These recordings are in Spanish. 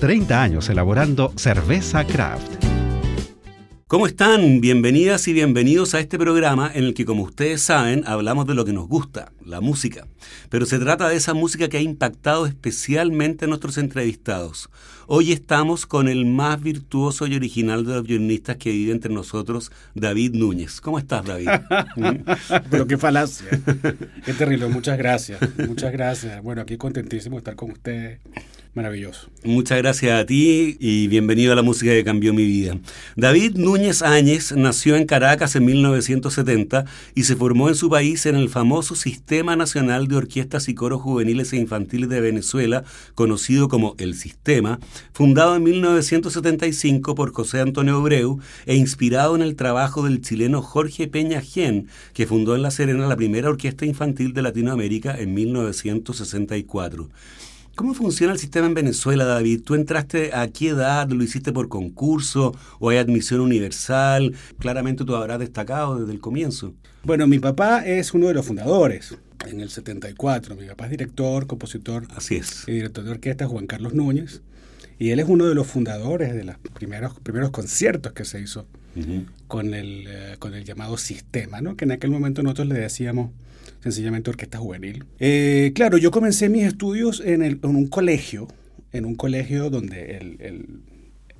30 años elaborando cerveza craft. ¿Cómo están? Bienvenidas y bienvenidos a este programa en el que, como ustedes saben, hablamos de lo que nos gusta, la música. Pero se trata de esa música que ha impactado especialmente a nuestros entrevistados. Hoy estamos con el más virtuoso y original de los violinistas que vive entre nosotros, David Núñez. ¿Cómo estás, David? Pero qué falacia. Qué terrible. Muchas gracias. Muchas gracias. Bueno, aquí contentísimo de estar con ustedes. Maravilloso. Muchas gracias a ti y bienvenido a la música que cambió mi vida. David Núñez Áñez nació en Caracas en 1970 y se formó en su país en el famoso Sistema Nacional de Orquestas y Coros Juveniles e Infantiles de Venezuela, conocido como el Sistema, fundado en 1975 por José Antonio Obreu e inspirado en el trabajo del chileno Jorge Peña Gen, que fundó en La Serena la primera orquesta infantil de Latinoamérica en 1964. ¿Cómo funciona el sistema en Venezuela, David? ¿Tú entraste a qué edad? ¿Lo hiciste por concurso o hay admisión universal? Claramente tú habrás destacado desde el comienzo. Bueno, mi papá es uno de los fundadores en el 74. Mi papá es director, compositor Así es. y director de orquesta, Juan Carlos Núñez. Y él es uno de los fundadores de los primeros, primeros conciertos que se hizo con, el, eh, con el llamado sistema, ¿no? que en aquel momento nosotros le decíamos sencillamente orquesta juvenil. Eh, claro, yo comencé mis estudios en, el, en, un colegio, en un colegio donde el, el,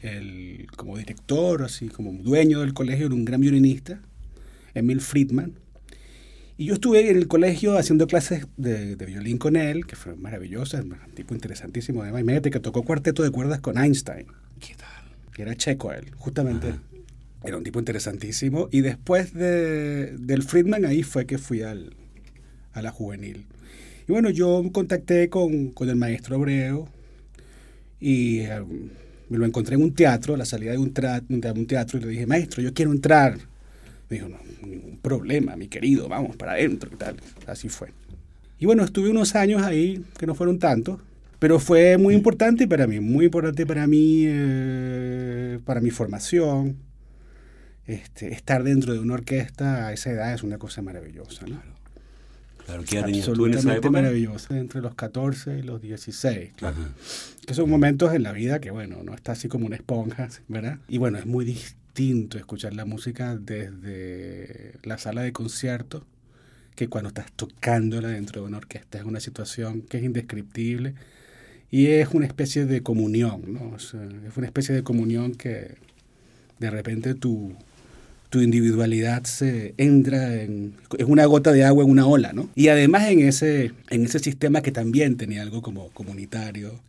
el, como director, así como dueño del colegio, era un gran violinista, Emil Friedman. Y yo estuve en el colegio haciendo clases de, de violín con él, que fue maravillosa, un tipo interesantísimo. Además, imagínate que tocó cuarteto de cuerdas con Einstein. ¿Qué tal? Que era checo él, justamente. Ajá. Era un tipo interesantísimo. Y después de, del Friedman, ahí fue que fui al, a la juvenil. Y bueno, yo contacté con, con el maestro Obreo y um, me lo encontré en un teatro, a la salida de un, de un, teatro, y le dije, maestro, yo quiero entrar. Me dijo, no, ningún problema, mi querido, vamos para adentro y tal. Así fue. Y bueno, estuve unos años ahí, que no fueron tantos, pero fue muy importante para mí, muy importante para mí, eh, para mi formación. Este, estar dentro de una orquesta a esa edad es una cosa maravillosa, ¿no? Claro, ¿qué edad tenías tú en esa época? maravilloso, entre los 14 y los 16, claro. Ajá. Que son momentos en la vida que, bueno, no está así como una esponja, ¿verdad? Y bueno, es muy distinto escuchar la música desde la sala de concierto que cuando estás tocándola dentro de una orquesta. Es una situación que es indescriptible y es una especie de comunión, ¿no? O sea, es una especie de comunión que de repente tu, tu individualidad se entra en es una gota de agua en una ola, ¿no? Y además en ese en ese sistema que también tenía algo como comunitario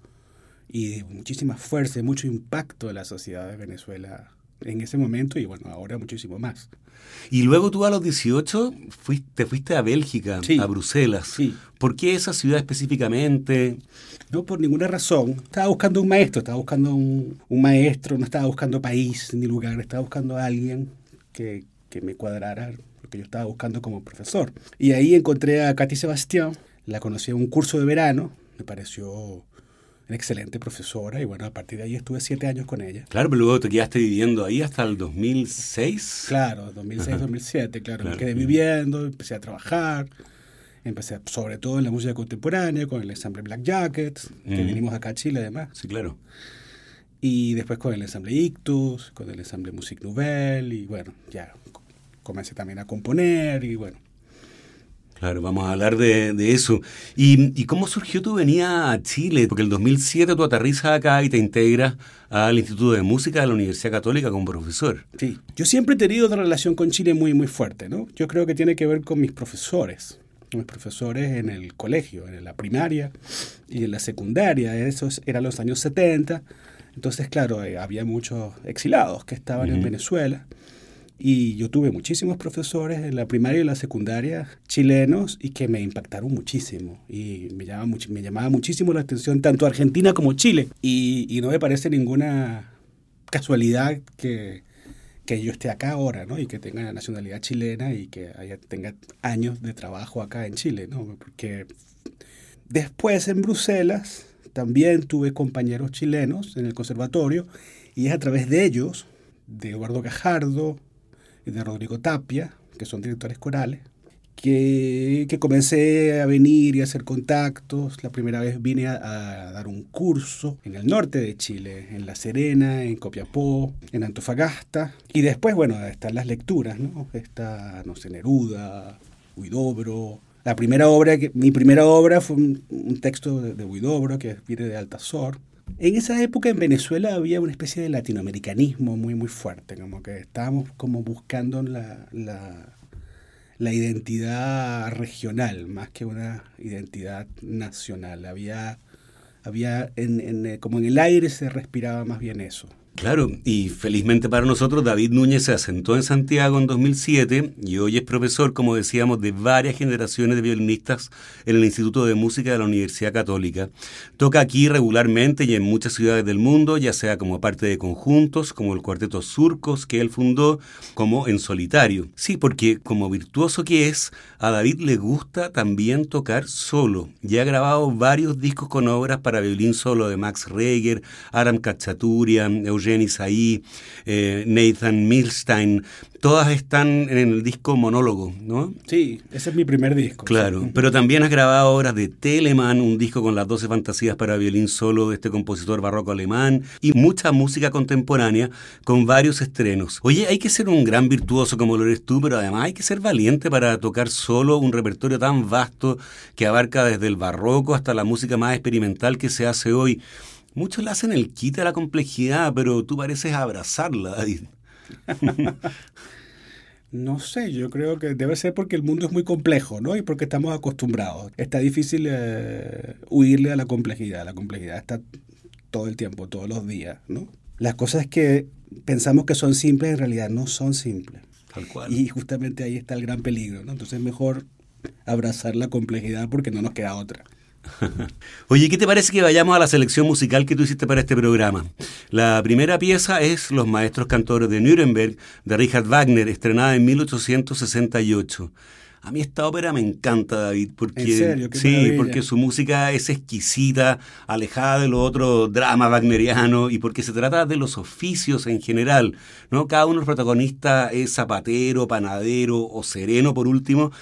y muchísima fuerza y mucho impacto en la sociedad de Venezuela en ese momento y bueno, ahora muchísimo más. Y luego tú a los 18 fuiste, te fuiste a Bélgica, sí, a Bruselas. Sí. ¿Por qué esa ciudad específicamente? No por ninguna razón. Estaba buscando un maestro, estaba buscando un, un maestro, no estaba buscando país ni lugar, estaba buscando a alguien que, que, me cuadrara lo que yo estaba buscando como profesor. Y ahí encontré a Katy Sebastián, la conocí en un curso de verano, me pareció una excelente profesora y bueno, a partir de ahí estuve siete años con ella. Claro, pero luego te quedaste viviendo ahí hasta el 2006. Claro, 2006, 2007, claro, claro. Me quedé viviendo, empecé a trabajar, empecé sobre todo en la música contemporánea, con el ensamble Black Jackets, que vinimos acá a Chile además. Sí, claro. Y después con el ensamble Ictus, con el ensamble Musique Nouvelle, y bueno, ya comencé también a componer, y bueno, Claro, vamos a hablar de, eso. ¿Y, cómo surgió tu venida a Chile? Porque el 2007 tú aterrizas acá y te integras al Instituto de Música de la Universidad Católica como profesor. Sí, yo siempre he tenido una relación con Chile muy, muy fuerte, ¿no? Yo creo que tiene que ver con mis profesores, mis profesores en el colegio, en la primaria y en la secundaria. Eso era los años 70. Entonces, claro, eh, había muchos exilados que estaban en Venezuela y yo tuve muchísimos profesores en la primaria y la secundaria chilenos y que me impactaron muchísimo. Y me llamaba, me llamaba muchísimo la atención tanto Argentina como Chile. Y, no me parece ninguna casualidad que, que, yo esté acá ahora, ¿no? Y que tenga la nacionalidad chilena y que haya, tenga años de trabajo acá en Chile, ¿no? Porque después en Bruselas también tuve compañeros chilenos en el conservatorio y es a través de ellos, de Eduardo Cajardo, y de Rodrigo Tapia, que son directores corales, que, que, comencé a venir y a hacer contactos. La primera vez vine a, dar un curso en el norte de Chile, en La Serena, en Copiapó, en Antofagasta. Y después, bueno, están las lecturas, ¿no? Está, no sé, Neruda, Huidobro. La primera obra, que, mi primera obra fue un, texto de, Huidobro, que viene de Altazor. En esa época en Venezuela había una especie de latinoamericanismo muy, muy fuerte, como que estábamos como buscando la, la, identidad regional más que una identidad nacional. Había, había en, en, como en el aire se respiraba más bien eso. Claro, y felizmente para nosotros, David Núñez se asentó en Santiago en 2007 y hoy es profesor, como decíamos, de varias generaciones de violinistas en el Instituto de Música de la Universidad Católica. Toca aquí regularmente y en muchas ciudades del mundo, ya sea como parte de conjuntos, como el Cuarteto Surcos que él fundó, como en solitario. Sí, porque como virtuoso que es, a David le gusta también tocar solo. Ya ha grabado varios discos con obras para violín solo de Max Reger, Aram Kachaturia, Eugenio Jenny Saí, eh, Nathan Milstein, todas están en el disco Monólogo, ¿no? Sí, ese es mi primer disco. Claro, pero también has grabado obras de Telemann, un disco con las 12 fantasías para violín solo de este compositor barroco alemán y mucha música contemporánea con varios estrenos. Oye, hay que ser un gran virtuoso como lo eres tú, pero además hay que ser valiente para tocar solo un repertorio tan vasto que abarca desde el barroco hasta la música más experimental que se hace hoy. Muchos le hacen el quite a la complejidad, pero tú pareces abrazarla, David. No sé, yo creo que debe ser porque el mundo es muy complejo, ¿no? Y porque estamos acostumbrados. Está difícil eh, huirle a la complejidad. La complejidad está todo el tiempo, todos los días, ¿no? Las cosas que pensamos que son simples en realidad no son simples. Tal cual. Y justamente ahí está el gran peligro, ¿no? Entonces es mejor abrazar la complejidad porque no nos queda otra. Oye, ¿qué te parece que vayamos a la selección musical que tú hiciste para este programa? La primera pieza es Los Maestros Cantores de Nuremberg, de Richard Wagner, estrenada en 1868. A mí esta ópera me encanta, David, porque sí, porque su música es exquisita, alejada de lo otro drama wagneriano y porque se trata de los oficios en general, ¿no? Cada uno de los protagonistas es zapatero, panadero o sereno por último,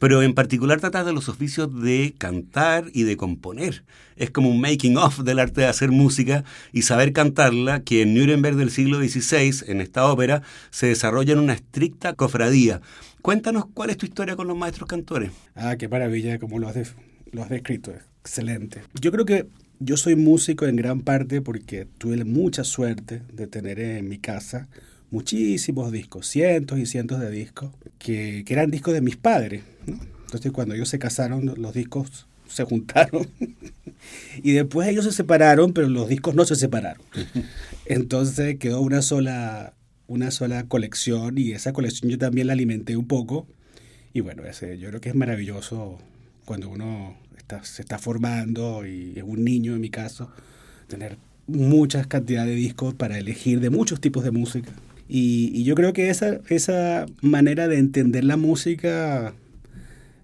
pero en particular trata de los oficios de cantar y de componer. Es como un making of del arte de hacer música y saber cantarla, que en Nuremberg del siglo XVI, en esta ópera, se desarrolla en una estricta cofradía. Cuéntanos cuál es tu historia con los maestros cantores. Ah, qué maravilla, como lo has, lo has descrito. Excelente. Yo creo que yo soy músico en gran parte porque tuve mucha suerte de tener en mi casa muchísimos discos, cientos y cientos de discos, que, que eran discos de mis padres. Entonces cuando ellos se casaron, los discos se juntaron y después ellos se separaron, pero los discos no se separaron. Entonces quedó una sola una sola colección y esa colección yo también la alimenté un poco. Y bueno, ese, yo creo que es maravilloso cuando uno está, se está formando y es un niño en mi caso, tener muchas cantidades de discos para elegir de muchos tipos de música. Y, yo creo que esa, esa manera de entender la música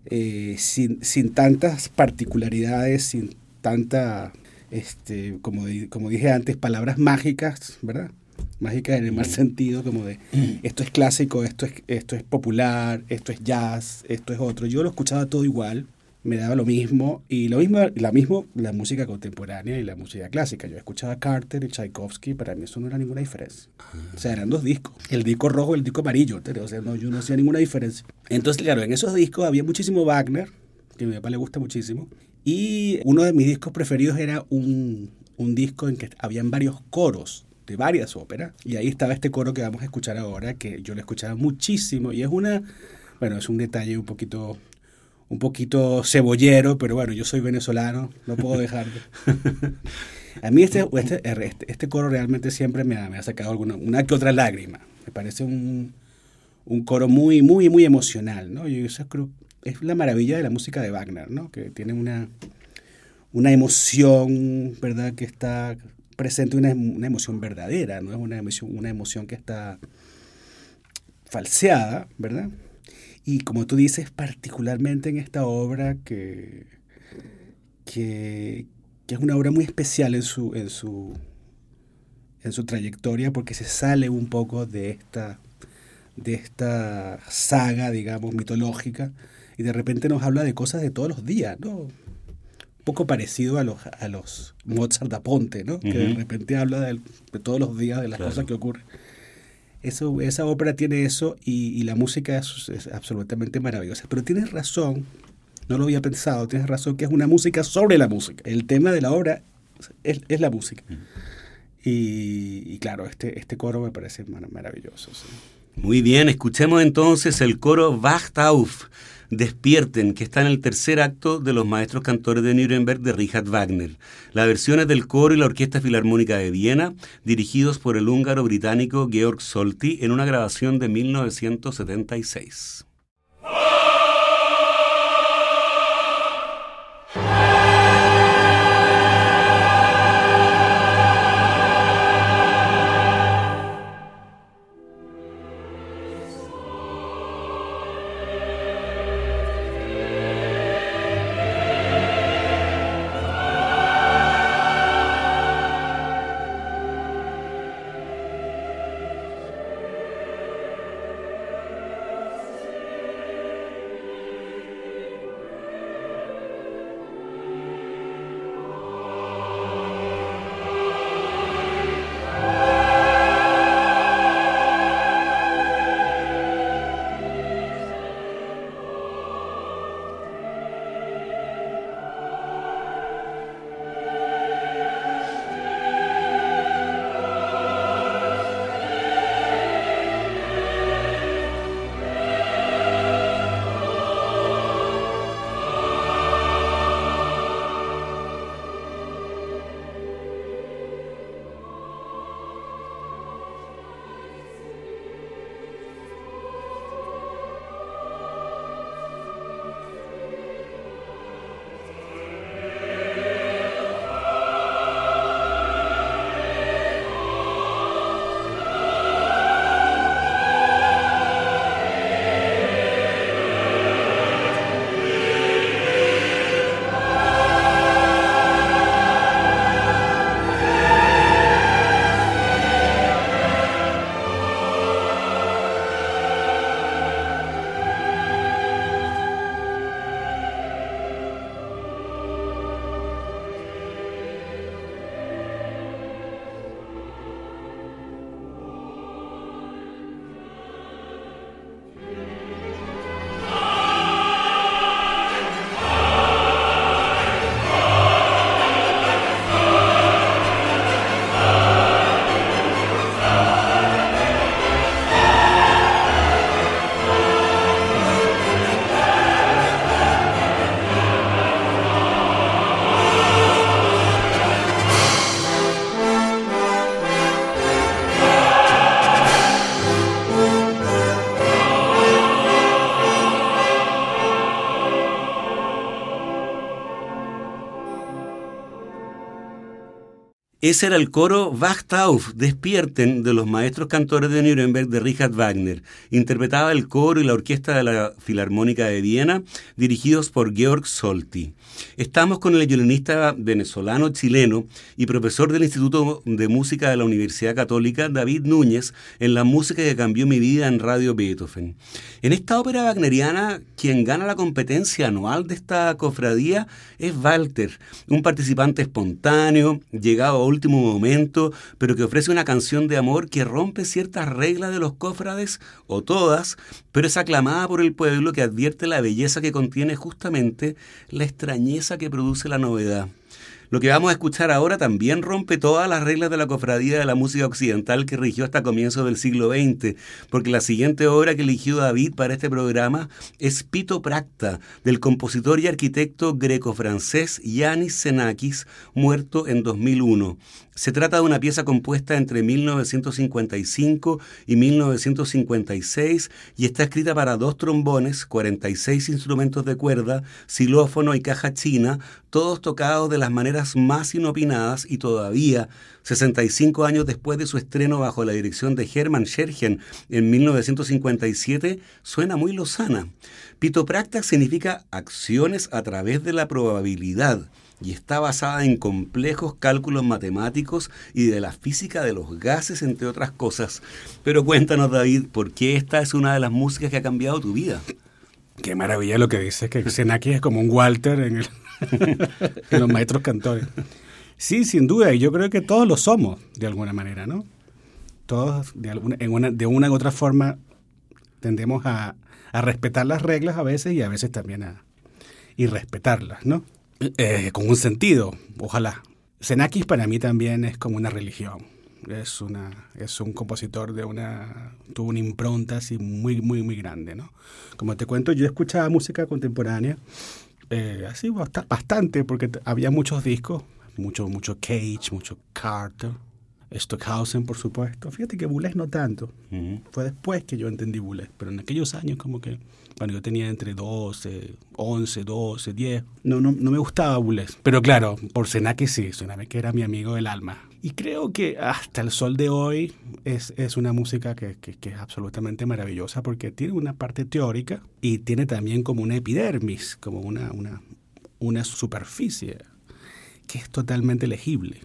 eh, sin, sin, tantas particularidades, sin tanta, este, como, como dije antes, palabras mágicas, ¿verdad? Mágica en el mal sentido, como de esto es clásico, esto es, esto es popular, esto es jazz, esto es otro. Yo lo escuchaba todo igual me daba lo mismo. Y lo mismo, la mismo la música contemporánea y la música clásica. Yo escuchaba Carter y Tchaikovsky, para mí eso no era ninguna diferencia. O sea, eran dos discos. El disco rojo y el disco amarillo. O sea, no, yo no hacía ninguna diferencia. Entonces, claro, en esos discos había muchísimo Wagner, que a mi papá le gusta muchísimo. Y uno de mis discos preferidos era un, un disco en que habían varios coros de varias óperas. Y ahí estaba este coro que vamos a escuchar ahora, que yo lo escuchaba muchísimo. Y es una, bueno, es un detalle un poquito, un poquito cebollero, pero bueno, yo soy venezolano, no puedo dejar A mí este, este, este, este, coro realmente siempre me ha, me ha sacado alguna, una que otra lágrima. Me parece un, un coro muy, muy, muy emocional, ¿no? Y eso creo, es la maravilla de la música de Wagner, ¿no? Que tiene una, una emoción, ¿verdad? Que está presente una, una emoción verdadera, no es una emoción, una emoción que está falseada, ¿verdad? Y como tú dices, particularmente en esta obra que, que, es una obra muy especial en su, en, su, en su trayectoria porque se sale un poco de esta, de esta saga, digamos, mitológica y de repente nos habla de cosas de todos los días, ¿no? Poco parecido a los, a los Mozart da Ponte, ¿no? Que de repente habla de, todos los días de las cosas que ocurren. Eso, esa ópera tiene eso y, la música es, absolutamente maravillosa. Pero tienes razón, no lo había pensado, tienes razón que es una música sobre la música. El tema de la obra es, es la música. y, claro, este, este coro me parece maravilloso. Muy bien, escuchemos entonces el coro Wacht auf Despierten, que está en el tercer acto de Los Maestros Cantores de Nuremberg de Richard Wagner. La versión es del coro y la Orquesta Filarmónica de Viena, dirigidos por el húngaro británico Georg Solti en una grabación de 1976. Ese era el coro Wachtauf, Despierten, de los maestros cantores de Nuremberg de Richard Wagner. Interpretaba el coro y la orquesta de la Filarmónica de Viena, dirigidos por Georg Solti. Estamos con el violinista venezolano-chileno y profesor del Instituto de Música de la Universidad Católica, David Núñez, en la música que cambió mi vida en Radio Beethoven. En esta ópera wagneriana, quien gana la competencia anual de esta cofradía es Walter, un participante espontáneo, llegado a último momento, pero que ofrece una canción de amor que rompe ciertas reglas de los cofrades, o todas, pero es aclamada por el pueblo que advierte la belleza que contiene justamente la extrañeza que produce la novedad. Lo que vamos a escuchar ahora también rompe todas las reglas de la cofradía de la música occidental que rigió hasta comienzos del siglo XX, porque la siguiente obra que eligió David para este programa es Pito Practa, del compositor y arquitecto greco-francés Yanis Xenakis, muerto en 2001. Se trata de una pieza compuesta entre 1955 y 1956 y está escrita para dos trombones, 46 instrumentos de cuerda, xilófono y caja china, todos tocados de las maneras más inopinadas y todavía, 65 años después de su estreno bajo la dirección de Hermann Scherchen en 1957, suena muy lozana. Pitopracta significa acciones a través de la probabilidad y está basada en complejos cálculos matemáticos y de la física de los gases, entre otras cosas. Pero cuéntanos, David, ¿por qué esta es una de las músicas que ha cambiado tu vida? Qué maravilla lo que dices, que Xenaki es como un Walter en, el, en los maestros cantores. Sí, sin duda, y yo creo que todos lo somos, de alguna manera, ¿no? Todos, de, alguna, una, de una u otra forma, tendemos a, a respetar las reglas a veces y a veces también a irrespetarlas, ¿no? Eh, con un sentido, ojalá. Xenakis para mí también es como una religión. Es, una, es un compositor de una... tuvo una impronta así muy, muy, muy grande, ¿no? Como te cuento, yo escuchaba música contemporánea eh, así bastante, porque había muchos discos, mucho, mucho Cage, mucho Carter, Stockhausen, por supuesto. Fíjate que Boulez no tanto. Fue después que yo entendí Boulez, pero en aquellos años como que bueno, yo tenía entre 12, 11, 12, 10. No, no, no me gustaba Boulez. Pero claro, por que sí, que era mi amigo del alma. Y creo que hasta el sol de hoy es, es una música que, que, que, es absolutamente maravillosa porque tiene una parte teórica y tiene también como una epidermis, como una, una, una superficie que es totalmente legible.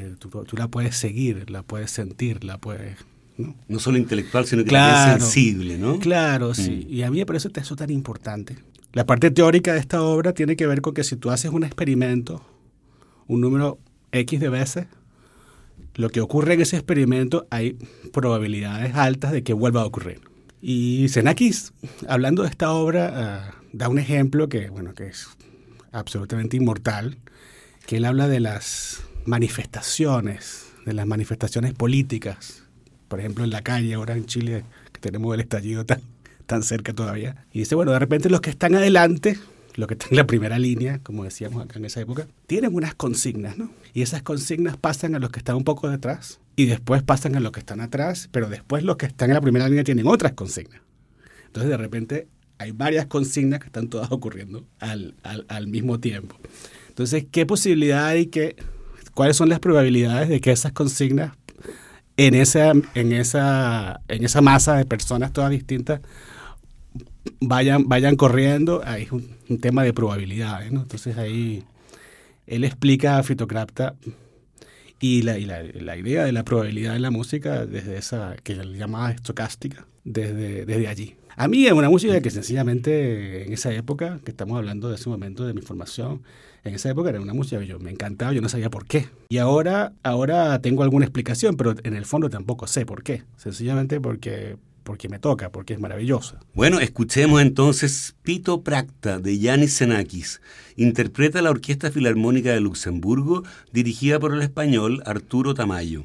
Que tú, tú la puedes seguir, la puedes sentir, la puedes ¿no? solo intelectual, sino que también sensible, ¿no? Claro, sí. Mm. Y a mí me parece eso tan importante. La parte teórica de esta obra tiene que ver con que si tú haces un experimento, un número X de veces, lo que ocurre en ese experimento hay probabilidades altas de que vuelva a ocurrir. Y Xenakis, hablando de esta obra, ah, da un ejemplo que, bueno, que es absolutamente inmortal, que él habla de las manifestaciones, de las manifestaciones políticas por ejemplo, en la calle ahora en Chile, que tenemos el estallido tan, tan cerca todavía. Y dice, bueno, de repente los que están adelante, los que están en la primera línea, como decíamos acá en esa época, tienen unas consignas, ¿no? Y esas consignas pasan a los que están un poco detrás y después pasan a los que están atrás, pero después los que están en la primera línea tienen otras consignas. Entonces, de repente, hay varias consignas que están todas ocurriendo al, al, al mismo tiempo. Entonces, ¿qué posibilidad hay que, cuáles son las probabilidades de que esas consignas en esa, en esa, en esa masa de personas todas distintas vayan, vayan corriendo, ahí es un, tema de probabilidades, ¿no? Entonces ahí él explica a Fitocrapta y, la, y la, la, idea de la probabilidad en la música desde esa, que él llamaba estocástica, desde, desde allí. A mí es una música que sencillamente en esa época, que estamos hablando de ese momento de mi formación, en esa época era una música que yo me encantaba, yo no sabía por qué. Y ahora, ahora tengo alguna explicación, pero en el fondo tampoco sé por qué. Sencillamente porque, porque me toca, porque es maravillosa. Bueno, escuchemos entonces Pito Practa de Yanis Xenakis. Interpreta la Orquesta Filarmónica de Luxemburgo, dirigida por el español Arturo Tamayo.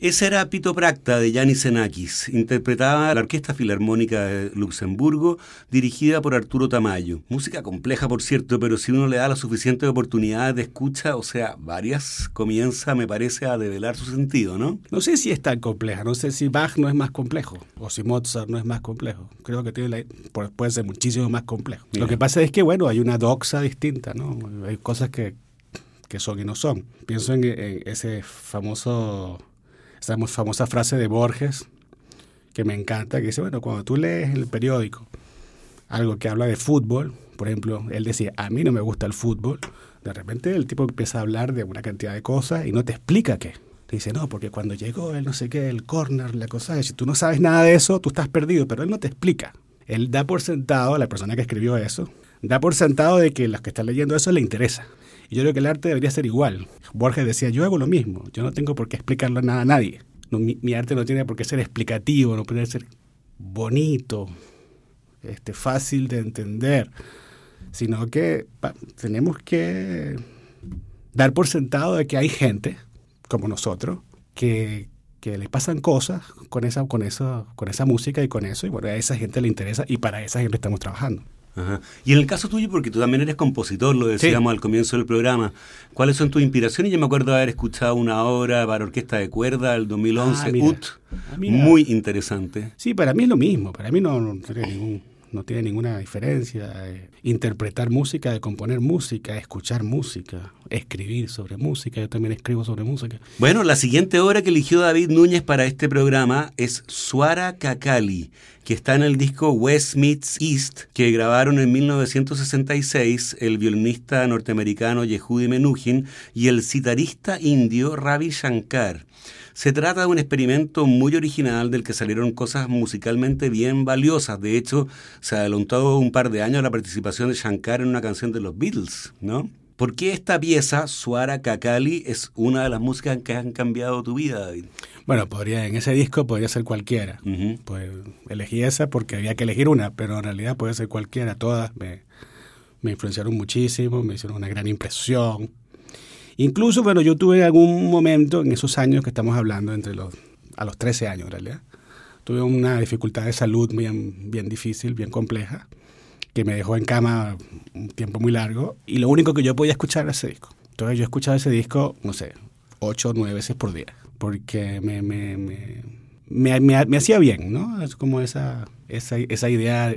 Esa era Pito Practa de Yanis Xenakis, interpretada la Orquesta Filarmónica de Luxemburgo, dirigida por Arturo Tamayo. Música compleja, por cierto, pero si uno le da la suficiente oportunidad de escucha, o sea, varias, comienza, me parece, a develar su sentido, ¿no? No sé si es tan compleja, no sé si Bach no es más complejo, o si Mozart no es más complejo. Creo que tiene puede ser muchísimo más complejo. Lo que pasa es que, bueno, hay una doxa distinta, ¿no? Hay cosas que qué son y no son. Pienso en, en ese famoso, esa famosa frase de Borges, que me encanta, que dice, bueno, cuando tú lees el periódico algo que habla de fútbol, por ejemplo, él decía, a mí no me gusta el fútbol, de repente el tipo empieza a hablar de una cantidad de cosas y no te explica qué. Te dice, no, porque cuando llegó el no sé qué, el corner, la cosa, si tú no sabes nada de eso, tú estás perdido, pero él no te explica. Él da por sentado, la persona que escribió eso, da por sentado de que los que están leyendo eso le interesa. Y yo creo que el arte debería ser igual. Borges decía, yo hago lo mismo, yo no tengo por qué explicarle nada a nadie. mi, arte no tiene por qué ser explicativo, no puede ser bonito, este, fácil de entender, sino que tenemos que dar por sentado de que hay gente como nosotros que, que le pasan cosas con esa, con, eso, con esa música y con eso, y bueno, a esa gente le interesa y para esa gente estamos trabajando. Ajá. Y en el caso tuyo, porque tú también eres compositor, lo decíamos sí. al comienzo del programa, ¿cuáles son tus inspiraciones? Yo me acuerdo de haber escuchado una obra para orquesta de cuerda del 2011, ah, mira. UT, ah, muy interesante. Sí, para mí es lo mismo, para mí no, no tiene ningún no tiene ninguna diferencia. Eh, interpretar música, de componer música, escuchar música, escribir sobre música. Yo también escribo sobre música. Bueno, la siguiente obra que eligió David Núñez para este programa es Suara Kakali, que está en el disco West Meets East, que grabaron en 1966 el violinista norteamericano Yehudi Menuhin y el citarista indio Ravi Shankar. Se trata de un experimento muy original del que salieron cosas musicalmente bien valiosas. De hecho, se adelantó un par de años la participación de Shankar en una canción de los Beatles, ¿no? ¿Por qué esta pieza, Suara Kakali, es una de las músicas que han cambiado tu vida, David? Bueno, podría, en ese disco podría ser cualquiera. Uh -huh. Pues elegí esa porque había que elegir una, pero en realidad puede ser cualquiera. Todas me, me influenciaron muchísimo, me hicieron una gran impresión. Incluso, bueno, yo tuve algún momento en esos años que estamos hablando, entre los, a los 13 años en realidad, tuve una dificultad de salud bien, bien difícil, bien compleja, que me dejó en cama un tiempo muy largo y lo único que yo podía escuchar era ese disco. Entonces yo escuchaba ese disco, no sé, ocho o nueve veces por día, porque me, me, me, me hacía bien, ¿no? Es como esa, esa, esa, idea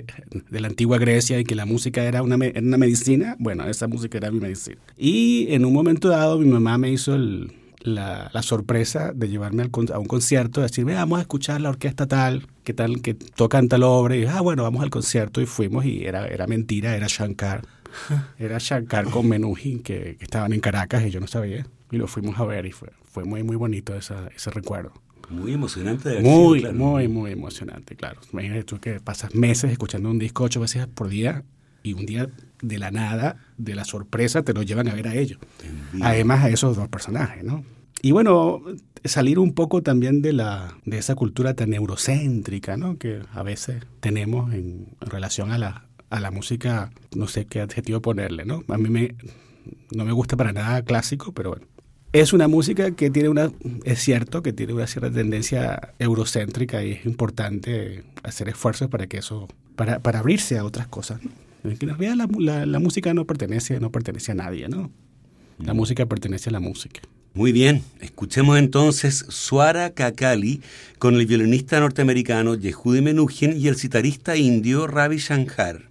de la antigua Grecia y que la música era una, era una medicina, bueno, esa música era mi medicina. Y en un momento dado mi mamá me hizo el, la, la, sorpresa de llevarme al, a un concierto, decirme, vamos a escuchar la orquesta tal, que tal, que tocan tal obra, y ah, bueno, vamos al concierto, y fuimos, y era, era mentira, era Shankar. Era Shankar con Menuhin, que, que estaban en Caracas, y yo no sabía, y lo fuimos a ver, y fue, fue muy, muy bonito esa, ese recuerdo. Muy emocionante. De muy, claro. muy, muy emocionante, claro. Imagínate tú que pasas meses escuchando un disco ocho veces por día y un día de la nada, de la sorpresa, te lo llevan a ver a ellos. Además a esos dos personajes, ¿no? Y bueno, salir un poco también de, la, de esa cultura tan eurocéntrica, ¿no? Que a veces tenemos en relación a la, a la música, no sé qué adjetivo ponerle, ¿no? A mí me, no me gusta para nada clásico, pero bueno, es una música que tiene una, es cierto que tiene una cierta tendencia eurocéntrica y es importante hacer esfuerzos para que eso, para, para abrirse a otras cosas. ¿no? En realidad la, la, la, música no pertenece, no pertenece a nadie, ¿no? La mm. música pertenece a la música. Muy bien, escuchemos entonces Suara Kakali con el violinista norteamericano Yehudi Menuhin y el citarista indio Ravi Shankar.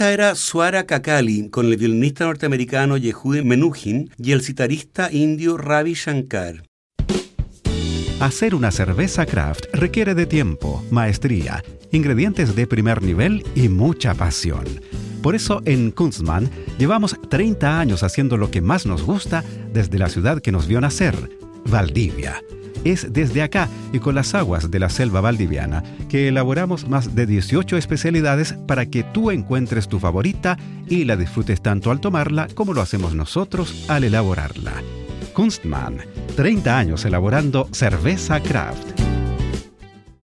Esa era Suara Kakali con el violinista norteamericano Yehudi Menuhin y el citarista indio Ravi Shankar. Hacer una cerveza craft requiere de tiempo, maestría, ingredientes de primer nivel y mucha pasión. Por eso en Kunstmann llevamos 30 años haciendo lo que más nos gusta desde la ciudad que nos vio nacer, Valdivia. Es desde acá y con las aguas de la selva valdiviana que elaboramos más de 18 especialidades para que tú encuentres tu favorita y la disfrutes tanto al tomarla como lo hacemos nosotros al elaborarla. Kunstmann, 30 años elaborando cerveza craft.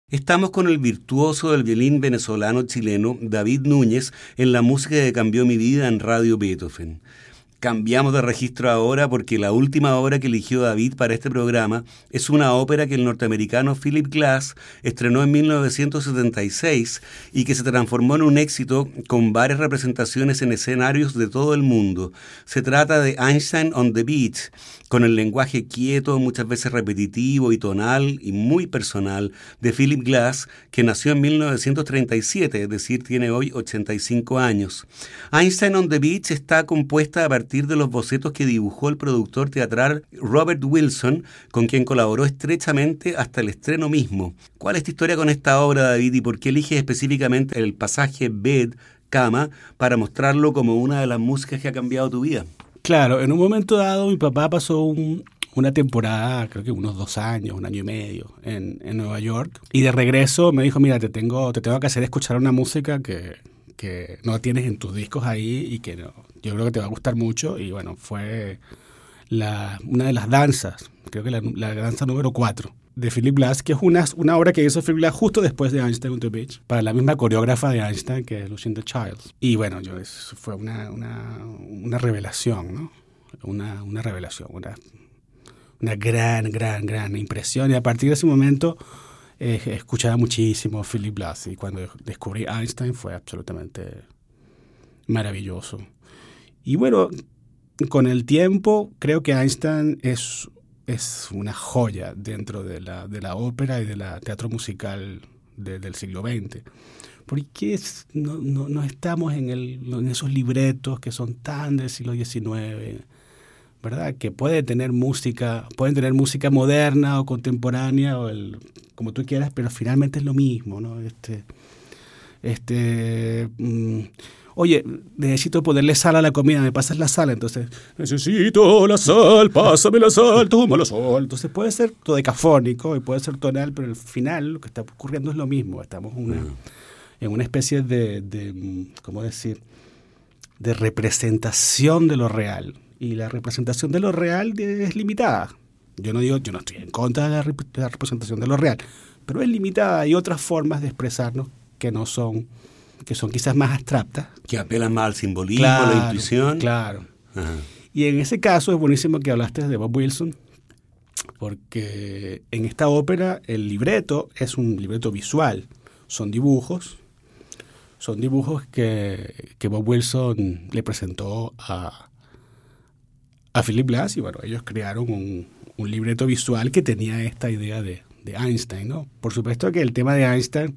Estamos con el virtuoso del violín venezolano-chileno David Núñez en la música que cambió mi vida en Radio Beethoven. Cambiamos de registro ahora porque la última obra que eligió David para este programa es una ópera que el norteamericano Philip Glass estrenó en 1976 y que se transformó en un éxito con varias representaciones en escenarios de todo el mundo. Se trata de Einstein on the Beach, con el lenguaje quieto, muchas veces repetitivo y tonal y muy personal de Philip Glass, que nació en 1937, es decir, tiene hoy 85 años. Einstein on the Beach está compuesta a partir de los bocetos que dibujó el productor teatral Robert Wilson, con quien colaboró estrechamente hasta el estreno mismo. ¿Cuál es tu historia con esta obra, David, y por qué eliges específicamente el pasaje Bed, cama, para mostrarlo como una de las músicas que ha cambiado tu vida? Claro, en un momento dado mi papá pasó una temporada, creo que unos dos años, un año y medio, en, Nueva York. Y de regreso me dijo, mira, te tengo, te tengo que hacer escuchar una música que, no tienes en tus discos ahí y que yo creo que te va a gustar mucho. Y bueno, fue la, una de las danzas, creo que la, danza número cuatro de Philip Glass, que es una, una obra que hizo Philip Glass justo después de Einstein on the Beach, para la misma coreógrafa de Einstein que es Lucinda Childs. Y bueno, yo, fue una, una, una revelación, ¿no? Una, una revelación, una, una gran, gran, gran impresión. Y a partir de ese momento eh, escuchaba muchísimo Philip Glass y cuando descubrí Einstein fue absolutamente maravilloso. Y bueno, con el tiempo creo que Einstein es es una joya dentro de la, de la ópera y del teatro musical del siglo XX. ¿Por qué no, no, estamos en, el, en esos libretos que son tan del siglo XIX? ¿verdad? Que puede tener música, pueden tener música moderna o contemporánea o el, como tú quieras, pero finalmente es lo mismo, ¿no? Este, este, mm, oye, necesito ponerle sal a la comida, me pasas la sal, entonces, necesito la sal, pásame la sal, toma la sal. Entonces puede ser dodecafónico y puede ser tonal, pero al final lo que está ocurriendo es lo mismo, estamos en una especie de, de, ¿cómo decir?, de representación de lo real. Y la representación de lo real es limitada. Yo no digo, yo no estoy en contra de la, de la representación de lo real, pero es limitada. Hay otras formas de expresarnos que no son que son quizás más abstractas. Que apelan más al simbolismo, a la intuición. Claro. Y en ese caso es buenísimo que hablaste de Bob Wilson, porque en esta ópera el libreto es un libreto visual, son dibujos, son dibujos que, que Bob Wilson le presentó a, a Philip Glass y bueno, ellos crearon un, un libreto visual que tenía esta idea de, de Einstein, ¿no? Por supuesto que el tema de Einstein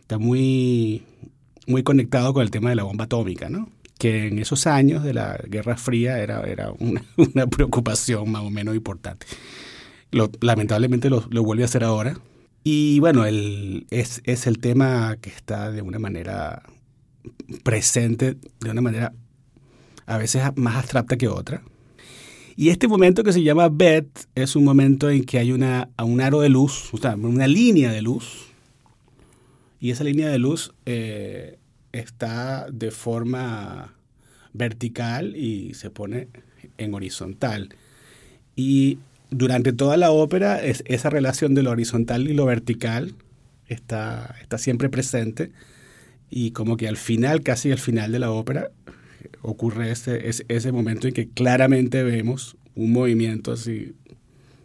está muy muy conectado con el tema de la bomba atómica, ¿no? que en esos años de la Guerra Fría era, era una, una preocupación más o menos importante. Lo, lamentablemente lo, lo, vuelve a hacer ahora. Y bueno, el, es, es el tema que está de una manera presente, de una manera a veces más abstracta que otra. Y este momento que se llama BET es un momento en que hay una, un aro de luz, o sea, una línea de luz y esa línea de luz eh, está de forma vertical y se pone en horizontal. Y durante toda la ópera es, esa relación de lo horizontal y lo vertical está, está siempre presente y como que al final, casi al final de la ópera, ocurre ese, ese, ese momento en que claramente vemos un movimiento así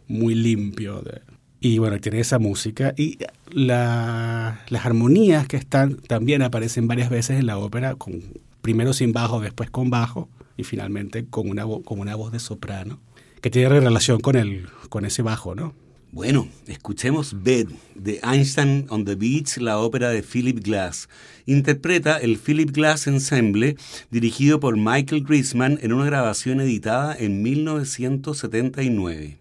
muy limpio de, y bueno, tiene esa música y la, las armonías que están también aparecen varias veces en la ópera, con, primero sin bajo, después con bajo y finalmente con una, con una voz de soprano, que tiene relación con, el, con ese bajo, ¿no? Bueno, escuchemos Bed de Einstein on the Beach, la ópera de Philip Glass. Interpreta el Philip Glass Ensemble, dirigido por Michael Grisman en una grabación editada en 1979.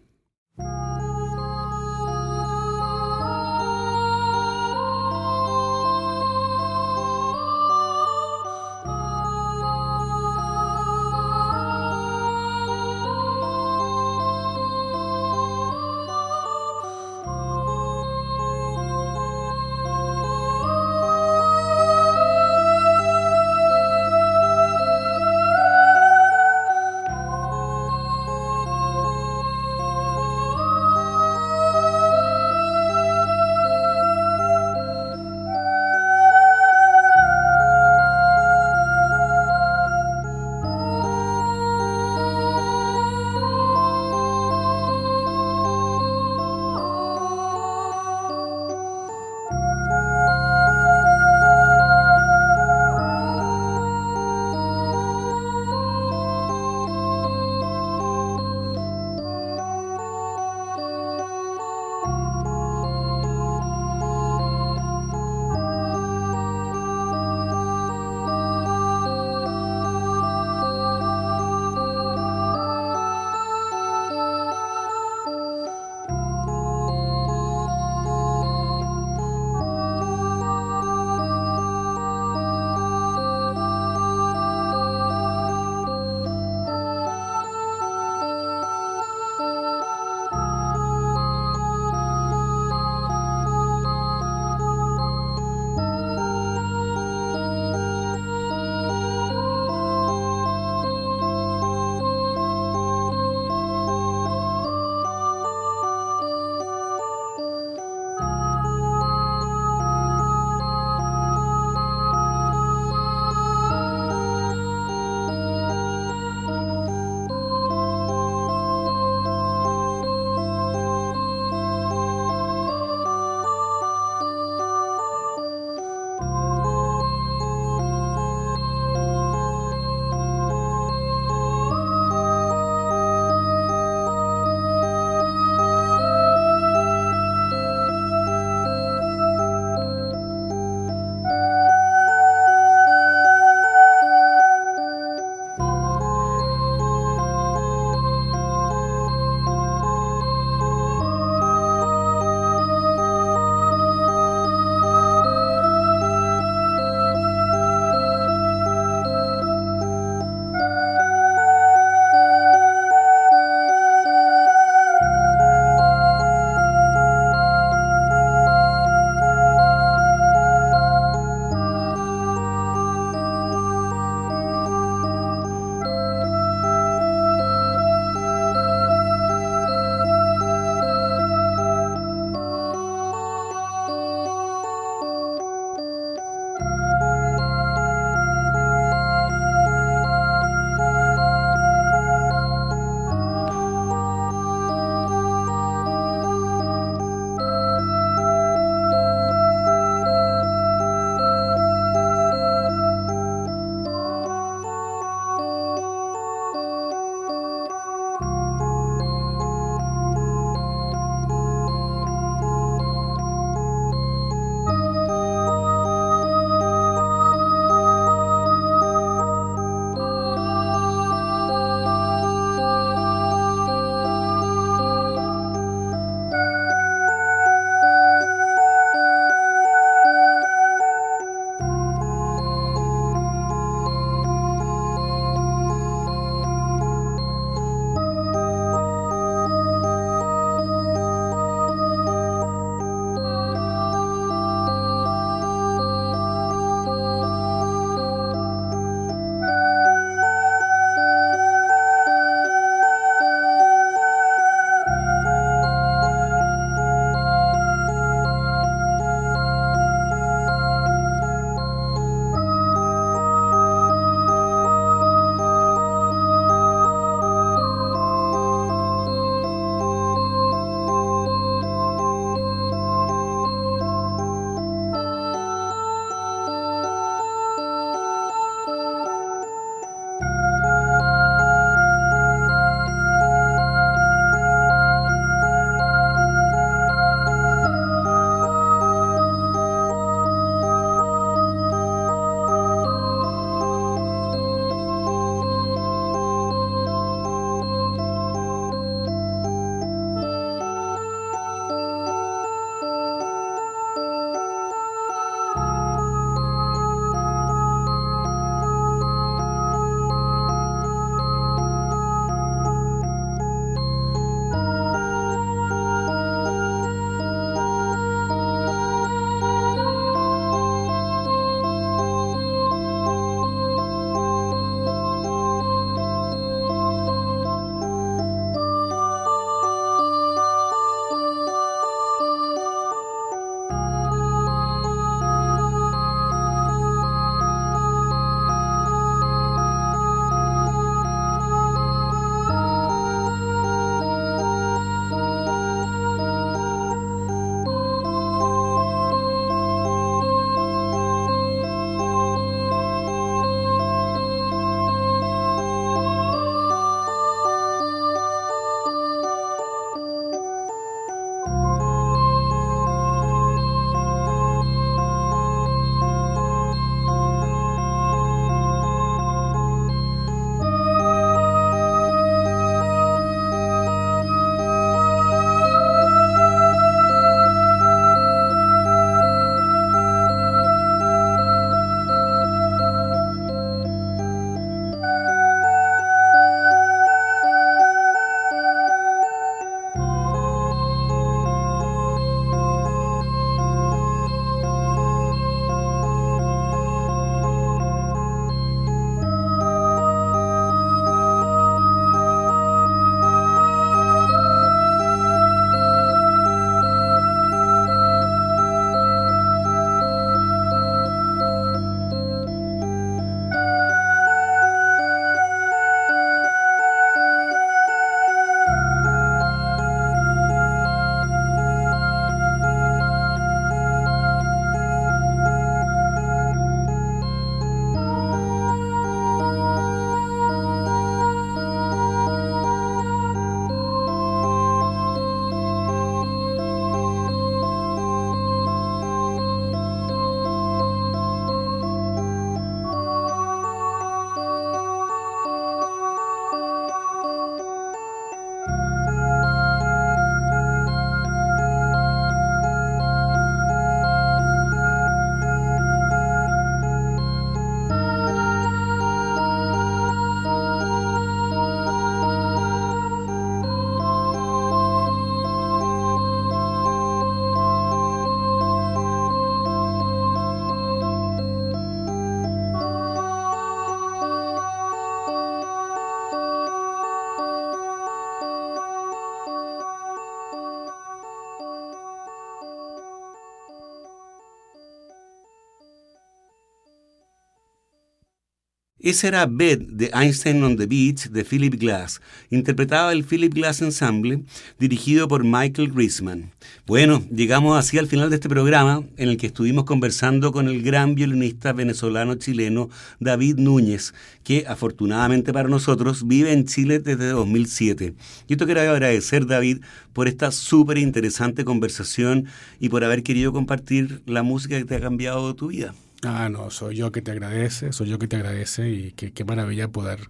Ese era Bed de Einstein on the Beach de Philip Glass. Interpretaba el Philip Glass Ensemble dirigido por Michael Grisman. Bueno, llegamos así al final de este programa en el que estuvimos conversando con el gran violinista venezolano-chileno David Núñez, que afortunadamente para nosotros vive en Chile desde 2007. Yo te quiero agradecer, David, por esta súper interesante conversación y por haber querido compartir la música que te ha cambiado tu vida. Ah, no, soy yo que te agradece, soy yo que te agradece y qué, qué maravilla poder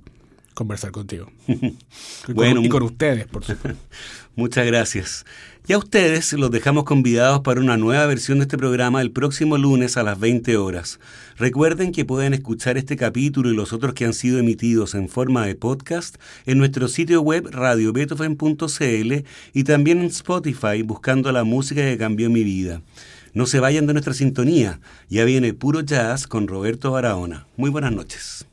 conversar contigo. y, bueno, con, y con ustedes, por supuesto. Muchas gracias. Y a ustedes los dejamos convidados para una nueva versión de este programa el próximo lunes a las 20 horas. Recuerden que pueden escuchar este capítulo y los otros que han sido emitidos en forma de podcast en nuestro sitio web radiobeethoven.cl y también en Spotify buscando la música que cambió mi vida. No se vayan de nuestra sintonía. Ya viene puro jazz con Roberto Barahona. Muy buenas noches.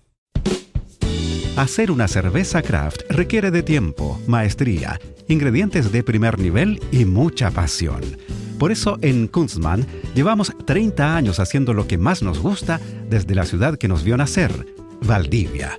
Hacer una cerveza craft requiere de tiempo, maestría, ingredientes de primer nivel y mucha pasión. Por eso en Kunstmann llevamos 30 años haciendo lo que más nos gusta desde la ciudad que nos vio nacer, Valdivia